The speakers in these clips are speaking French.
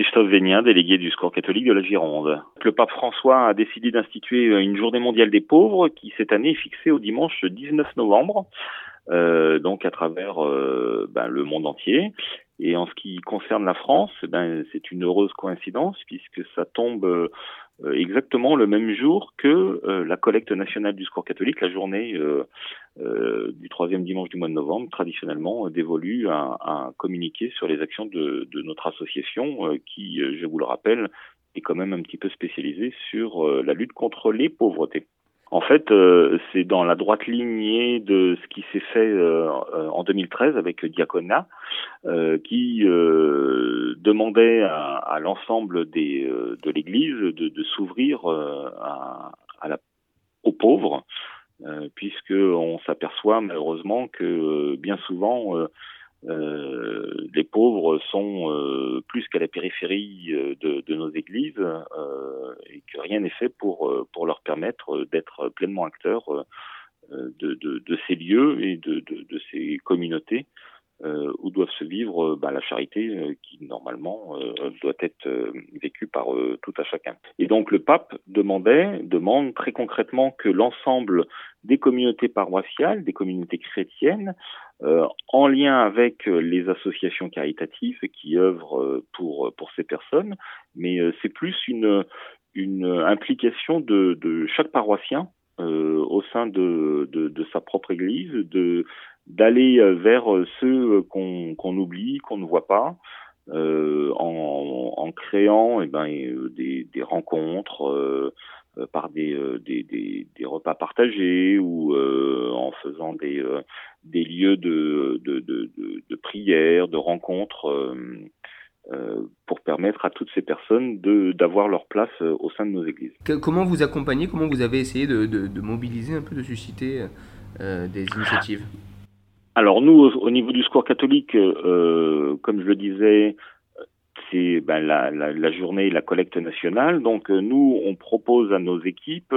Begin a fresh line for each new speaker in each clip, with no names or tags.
Christophe Vénien, délégué du Secours catholique de la Gironde. Le pape François a décidé d'instituer une journée mondiale des pauvres qui cette année est fixée au dimanche 19 novembre, euh, donc à travers euh, ben, le monde entier. Et en ce qui concerne la France, ben, c'est une heureuse coïncidence puisque ça tombe exactement le même jour que euh, la collecte nationale du Secours catholique, la journée euh, du troisième dimanche du mois de novembre, traditionnellement dévolue à, à communiquer sur les actions de, de notre association qui, je vous le rappelle, est quand même un petit peu spécialisée sur la lutte contre les pauvretés. En fait, euh, c'est dans la droite lignée de ce qui s'est fait euh, en 2013 avec Diaconia, euh, qui demandait à, l'ensemble des de l'Église de, s'ouvrir la, aux pauvres, puisque on s'aperçoit malheureusement que bien souvent euh, les pauvres sont euh, plus qu'à la périphérie euh, de, nos églises et que rien n'est fait pour, leur permettre d'être pleinement acteurs de, ces lieux et de ces communautés euh, où doivent se vivre bah, la charité qui normalement doit être vécue par tout à chacun. Et donc le pape demandait, demande très concrètement que l'ensemble des communautés paroissiales, des communautés chrétiennes, euh, en lien avec euh, les associations caritatives qui œuvrent euh, pour pour ces personnes, mais c'est plus une une implication de, de chaque paroissien au sein de, de, de, sa propre église, de d'aller vers ceux qu'on qu'on oublie, qu'on ne voit pas, euh, en, créant eh ben, des, rencontres, euh, par des, euh, repas partagés ou euh, en faisant des, lieux de, de, de, prière, de rencontres. pour permettre à toutes ces personnes d'avoir leur place au sein de nos églises.
comment vous accompagnez, comment vous avez essayé de mobiliser un peu, de susciter des initiatives?
Alors nous, au, au, niveau du Secours catholique, euh, comme je le disais, c'est ben, la, la, la, journée, la collecte nationale. Donc euh, nous, on propose à nos équipes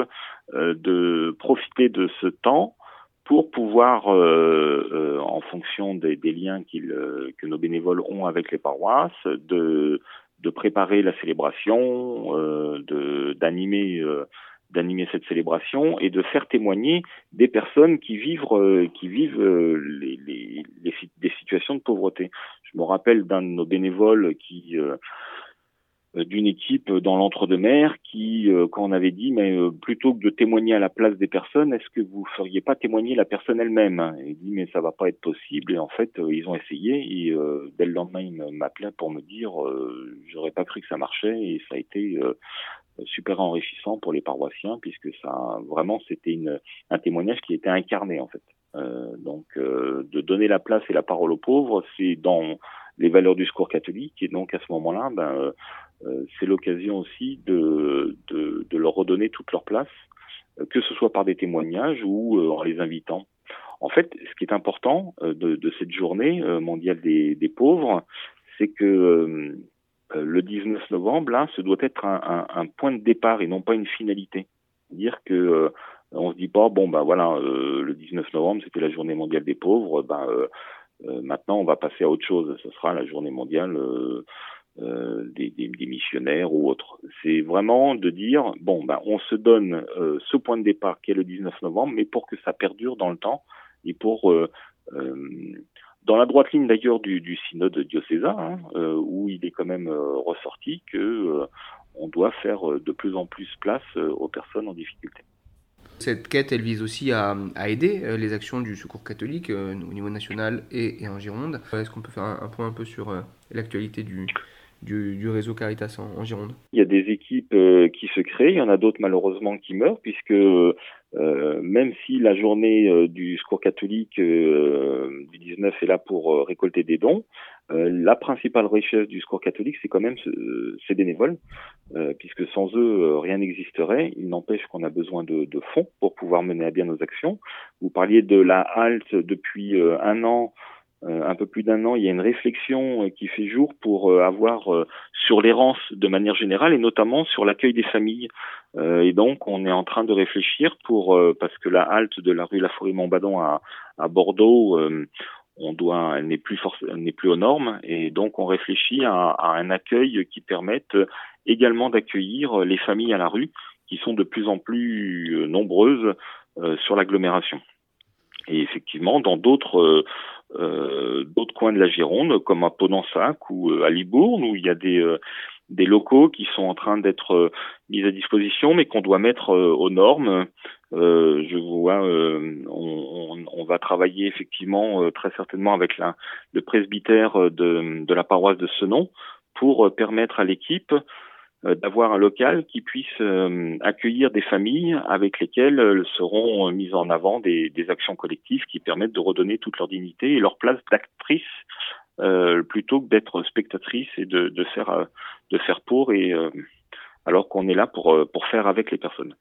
euh, de profiter de ce temps pour pouvoir, euh, en fonction des, liens que nos bénévoles ont avec les paroisses, de, de préparer la célébration, d'animer d'animer cette célébration et de faire témoigner des personnes qui vivent qui vivent les, les, les, des situations de pauvreté. Je me rappelle d'un de nos bénévoles qui euh, d'une équipe dans l'entre-deux-mer qui, euh, quand on avait dit, mais euh, plutôt que de témoigner à la place des personnes, est-ce que vous feriez pas témoigner la personne elle-même? Il dit, mais ça va pas être possible. Et en fait, ils ont essayé. Et dès le lendemain, il m'appelait pour me dire, j'aurais pas cru que ça marchait. Et ça a été super enrichissant pour les paroissiens, puisque ça, vraiment, c'était un témoignage qui était incarné en fait. Euh, donc, euh, de donner la place et la parole aux pauvres, c'est dans les valeurs du secours catholique. Et donc, à ce moment-là, ben, euh, c'est l'occasion aussi de, de, leur redonner toute leur place, que ce soit par des témoignages ou en les invitant. En fait, ce qui est important de, de, cette journée mondiale des, des pauvres, c'est que le 19 novembre, là, ce doit être un, un, un, point de départ et non pas une finalité. Dire que on se dit pas bon ben voilà euh, le 19 novembre c'était la journée mondiale des pauvres ben euh, euh, maintenant on va passer à autre chose ce sera la journée mondiale des, des, des, missionnaires ou autres c'est vraiment de dire bon ben on se donne ce point de départ qui est le 19 novembre mais pour que ça perdure dans le temps et pour dans la droite ligne d'ailleurs du, du, synode diocésain, hein, où il est quand même ressorti que on doit faire de plus en plus place aux personnes en difficulté.
Cette quête, elle vise aussi à, aider euh, les actions du Secours catholique euh, au niveau national et, en Gironde. Est-ce qu'on peut faire un, point un peu sur euh, l'actualité du, du, réseau Caritas en, Gironde?
Il y a des équipes qui se créent, il y en a d'autres malheureusement qui meurent, puisque même si la journée du Secours catholique du 19 est là pour récolter des dons, euh, la principale richesse du secours catholique, c'est quand même ces bénévoles, euh, puisque sans eux, euh, rien n'existerait. Il n'empêche qu'on a besoin de, de, fonds pour pouvoir mener à bien nos actions. Vous parliez de la halte depuis un an. un peu plus d'un an, il y a une réflexion qui fait jour pour avoir sur l'errance de manière générale et notamment sur l'accueil des familles. et donc, on est en train de réfléchir pour parce que la halte de la rue La Forêt Montbadon à, à Bordeaux, on doit, elle n'est plus force, n'est plus aux normes, et donc on réfléchit à, à un accueil qui permette également d'accueillir les familles à la rue, qui sont de plus en plus nombreuses sur l'agglomération. Et effectivement, dans d'autres euh, d'autres coins de la Gironde, comme à Ponansac ou à Libourne, où il y a des des locaux qui sont en train d'être euh, mis à disposition, mais qu'on doit mettre euh, aux normes. Euh, je vois, on, on, va travailler effectivement très certainement avec la, le presbytère de, de la paroisse de Senon pour permettre à l'équipe d'avoir un local qui puisse accueillir des familles avec lesquelles seront mises en avant des, actions collectives qui permettent de redonner toute leur dignité et leur place d'actrice euh, plutôt que d'être spectatrice et de, de, faire de faire pour et alors qu'on est là pour pour faire avec les personnes.